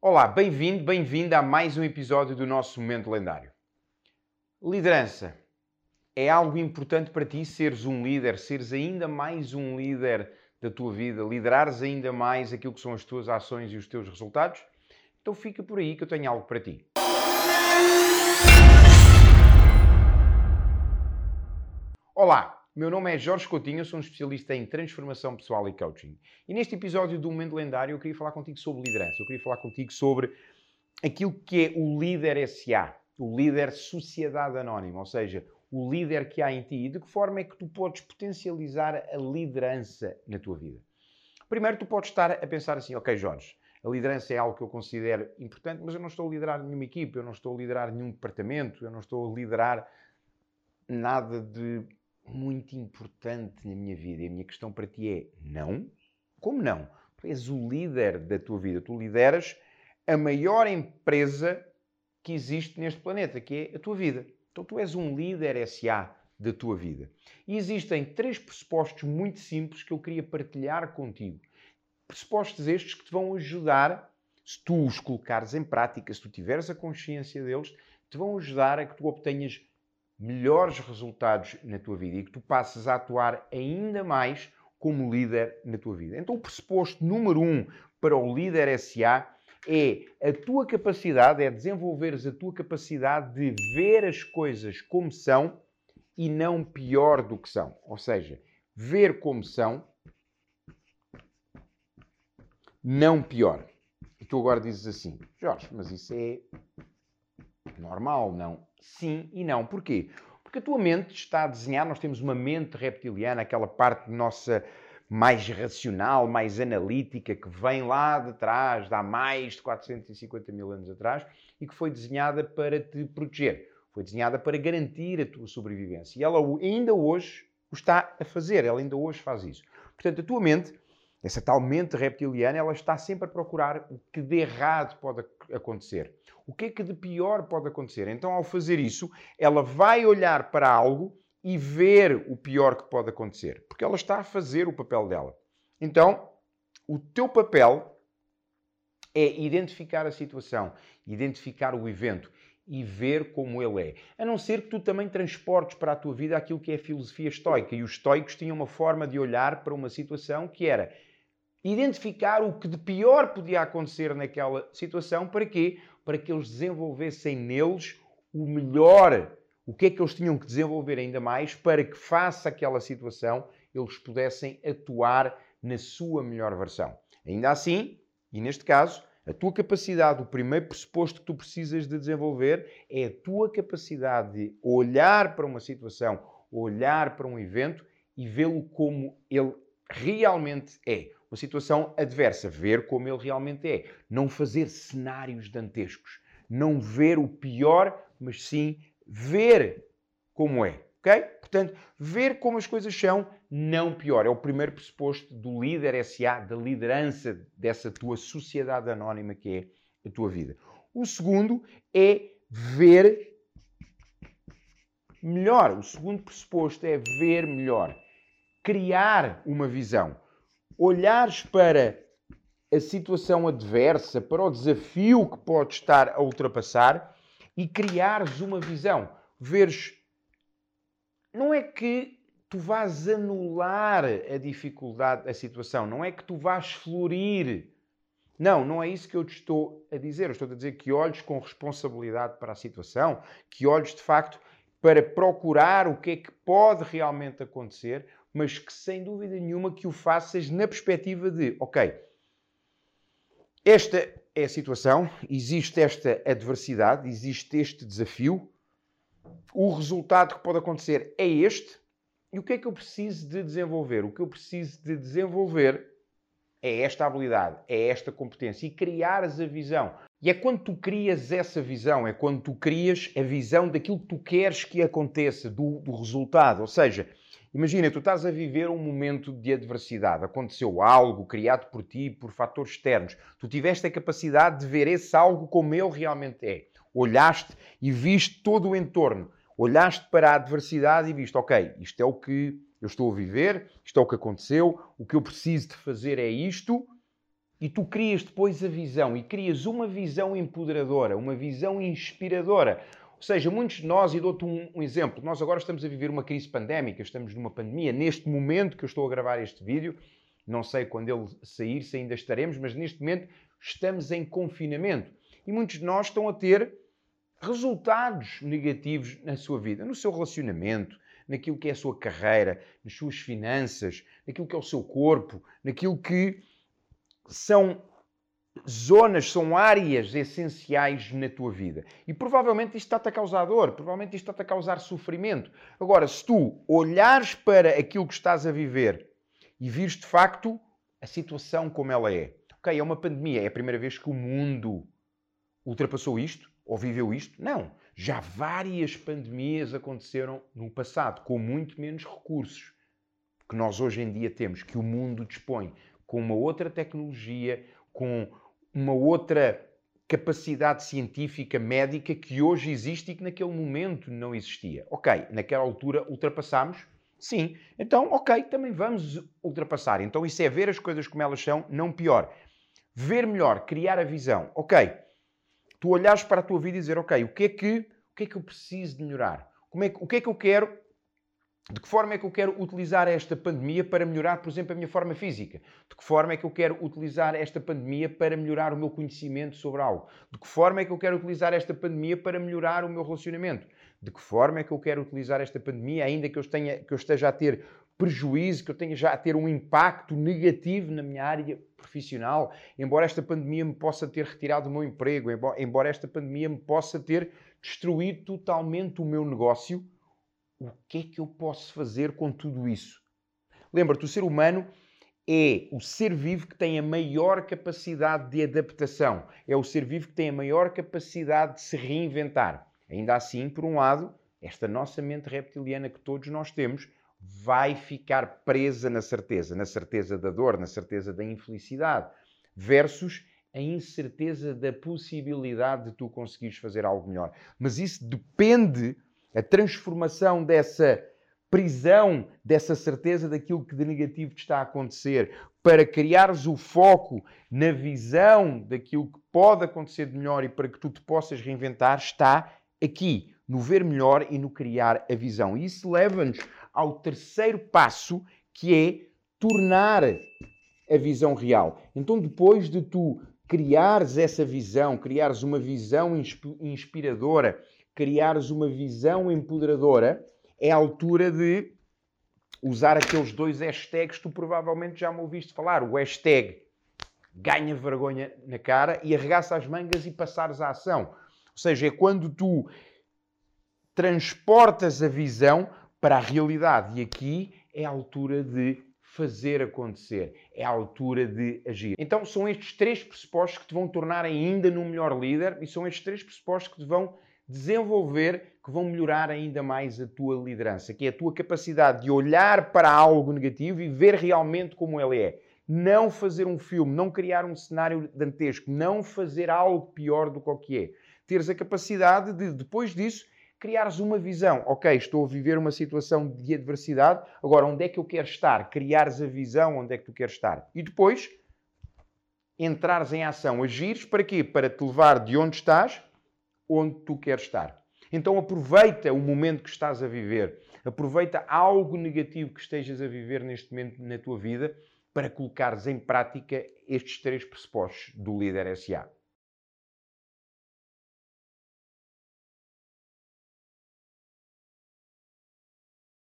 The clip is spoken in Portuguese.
Olá, bem-vindo, bem-vinda a mais um episódio do nosso Momento Lendário. Liderança. É algo importante para ti seres um líder, seres ainda mais um líder da tua vida, liderares ainda mais aquilo que são as tuas ações e os teus resultados? Então fica por aí que eu tenho algo para ti. Olá, meu nome é Jorge Coutinho, eu sou um especialista em transformação pessoal e coaching. E neste episódio do Momento Lendário eu queria falar contigo sobre liderança. Eu queria falar contigo sobre aquilo que é o líder SA, o líder sociedade anónima, ou seja, o líder que há em ti e de que forma é que tu podes potencializar a liderança na tua vida. Primeiro, tu podes estar a pensar assim, ok, Jorge, a liderança é algo que eu considero importante, mas eu não estou a liderar nenhuma equipe, eu não estou a liderar nenhum departamento, eu não estou a liderar nada de muito importante na minha vida. E a minha questão para ti é: não? Como não? Tu és o líder da tua vida. Tu lideras a maior empresa que existe neste planeta, que é a tua vida. Então tu és um líder SA da tua vida. E existem três pressupostos muito simples que eu queria partilhar contigo. Pressupostos estes que te vão ajudar, se tu os colocares em prática, se tu tiveres a consciência deles, te vão ajudar a que tu obtenhas melhores resultados na tua vida e que tu passes a atuar ainda mais como líder na tua vida. Então, o pressuposto número um para o líder SA é a tua capacidade, é desenvolveres a tua capacidade de ver as coisas como são e não pior do que são. Ou seja, ver como são, não pior. E tu agora dizes assim, Jorge, mas isso é normal, não? Sim e não. Porquê? Porque a tua mente está a desenhar, nós temos uma mente reptiliana, aquela parte nossa mais racional, mais analítica, que vem lá de trás, de há mais de 450 mil anos atrás, e que foi desenhada para te proteger. Foi desenhada para garantir a tua sobrevivência. E ela ainda hoje o está a fazer, ela ainda hoje faz isso. Portanto, a tua mente essa tal mente reptiliana, ela está sempre a procurar o que de errado pode acontecer. O que é que de pior pode acontecer? Então, ao fazer isso, ela vai olhar para algo e ver o pior que pode acontecer, porque ela está a fazer o papel dela. Então, o teu papel é identificar a situação, identificar o evento e ver como ele é. A não ser que tu também transportes para a tua vida aquilo que é a filosofia estoica. E os estoicos tinham uma forma de olhar para uma situação que era identificar o que de pior podia acontecer naquela situação. Para quê? Para que eles desenvolvessem neles o melhor. O que é que eles tinham que desenvolver ainda mais para que, face àquela situação, eles pudessem atuar na sua melhor versão. Ainda assim, e neste caso, a tua capacidade, o primeiro pressuposto que tu precisas de desenvolver é a tua capacidade de olhar para uma situação, olhar para um evento e vê-lo como ele realmente é uma situação adversa, ver como ele realmente é. Não fazer cenários dantescos. Não ver o pior, mas sim ver como é. Ok? Portanto, ver como as coisas são, não pior. É o primeiro pressuposto do líder SA, da liderança dessa tua sociedade anónima que é a tua vida. O segundo é ver melhor. O segundo pressuposto é ver melhor. Criar uma visão olhares para a situação adversa, para o desafio que pode estar a ultrapassar e criares uma visão. Veres, não é que tu vás anular a dificuldade, a situação, não é que tu vás florir. Não, não é isso que eu te estou a dizer. Eu estou a dizer que olhes com responsabilidade para a situação, que olhes de facto para procurar o que é que pode realmente acontecer, mas que sem dúvida nenhuma que o faças na perspectiva de, ok, esta é a situação, existe esta adversidade, existe este desafio, o resultado que pode acontecer é este, e o que é que eu preciso de desenvolver? O que eu preciso de desenvolver é esta habilidade, é esta competência e criares a visão. E é quando tu crias essa visão, é quando tu crias a visão daquilo que tu queres que aconteça, do, do resultado. Ou seja, Imagina, tu estás a viver um momento de adversidade, aconteceu algo criado por ti, por fatores externos. Tu tiveste a capacidade de ver esse algo como ele realmente é. Olhaste e viste todo o entorno. Olhaste para a adversidade e viste, ok, isto é o que eu estou a viver, isto é o que aconteceu, o que eu preciso de fazer é isto e tu crias depois a visão e crias uma visão empoderadora, uma visão inspiradora. Ou seja, muitos de nós, e dou-te um, um, exemplo, nós agora estamos a viver uma crise pandémica, estamos numa pandemia, neste momento que eu estou a gravar este vídeo, não sei quando ele sair, se ainda estaremos, mas neste momento estamos em confinamento. E muitos de nós estão a ter resultados negativos na sua vida, no seu relacionamento, naquilo que é a sua carreira, nas suas finanças, naquilo que é o seu corpo, naquilo que são zonas, são áreas essenciais na tua vida. E provavelmente isto está-te a causar dor, provavelmente isto está-te a causar sofrimento. Agora, se tu olhares para aquilo que estás a viver e vires de facto a situação como ela é. Ok, é uma pandemia, é a primeira vez que o mundo ultrapassou isto ou viveu isto? Não. Já várias pandemias aconteceram no passado, com muito menos recursos que nós hoje em dia temos, que o mundo dispõe, com uma outra tecnologia, com uma outra capacidade científica, médica que hoje existe e que naquele momento não existia. Ok, naquela altura ultrapassámos? Sim. Então, ok, também vamos ultrapassar. Então isso é ver as coisas como elas são, não pior. Ver melhor, criar a visão. Ok, tu olhares para a tua vida e dizer, ok, o que é que, o que, é que eu preciso de melhorar? Como é, o que é que eu quero de que forma é que eu quero utilizar esta pandemia para melhorar, por exemplo, a minha forma física? De que forma é que eu quero utilizar esta pandemia para melhorar o meu conhecimento sobre algo? De que forma é que eu quero utilizar esta pandemia para melhorar o meu relacionamento? De que forma é que eu quero utilizar esta pandemia, ainda que eu, tenha, que eu esteja a ter prejuízo, que eu tenha já a ter um impacto negativo na minha área profissional, embora esta pandemia me possa ter retirado o meu emprego, embora esta pandemia me possa ter destruído totalmente o meu negócio, o que é que eu posso fazer com tudo isso? Lembra-te, o ser humano é o ser vivo que tem a maior capacidade de adaptação, é o ser vivo que tem a maior capacidade de se reinventar. Ainda assim, por um lado, esta nossa mente reptiliana que todos nós temos vai ficar presa na certeza, na certeza da dor, na certeza da infelicidade, versus a incerteza da possibilidade de tu conseguires fazer algo melhor. Mas isso depende a transformação dessa prisão, dessa certeza daquilo que de negativo te está a acontecer, para criares o foco na visão daquilo que pode acontecer de melhor e para que tu te possas reinventar, está aqui, no ver melhor e no criar a visão. E isso leva-nos ao terceiro passo, que é tornar a visão real. Então, depois de tu criares essa visão, criares uma visão inspiradora, criares uma visão empoderadora, é a altura de usar aqueles dois hashtags tu provavelmente já me ouviste falar. O hashtag ganha vergonha na cara e arregaça as mangas e passares à ação. Ou seja, é quando tu transportas a visão para a realidade. E aqui é a altura de fazer acontecer, é a altura de agir. Então são estes três pressupostos que te vão tornar ainda num melhor líder e são estes três pressupostos que te vão desenvolver que vão melhorar ainda mais a tua liderança, que é a tua capacidade de olhar para algo negativo e ver realmente como ele é. Não fazer um filme, não criar um cenário dantesco, não fazer algo pior do que o que é. Teres a capacidade de, depois disso, criares uma visão. Ok, estou a viver uma situação de adversidade, agora onde é que eu quero estar? Criares a visão onde é que tu queres estar. E depois, entrares em ação, agires para quê? Para te levar de onde estás onde tu queres estar. Então aproveita o momento que estás a viver, aproveita algo negativo que estejas a viver neste momento na tua vida para colocares em prática estes três pressupostos do líder SA.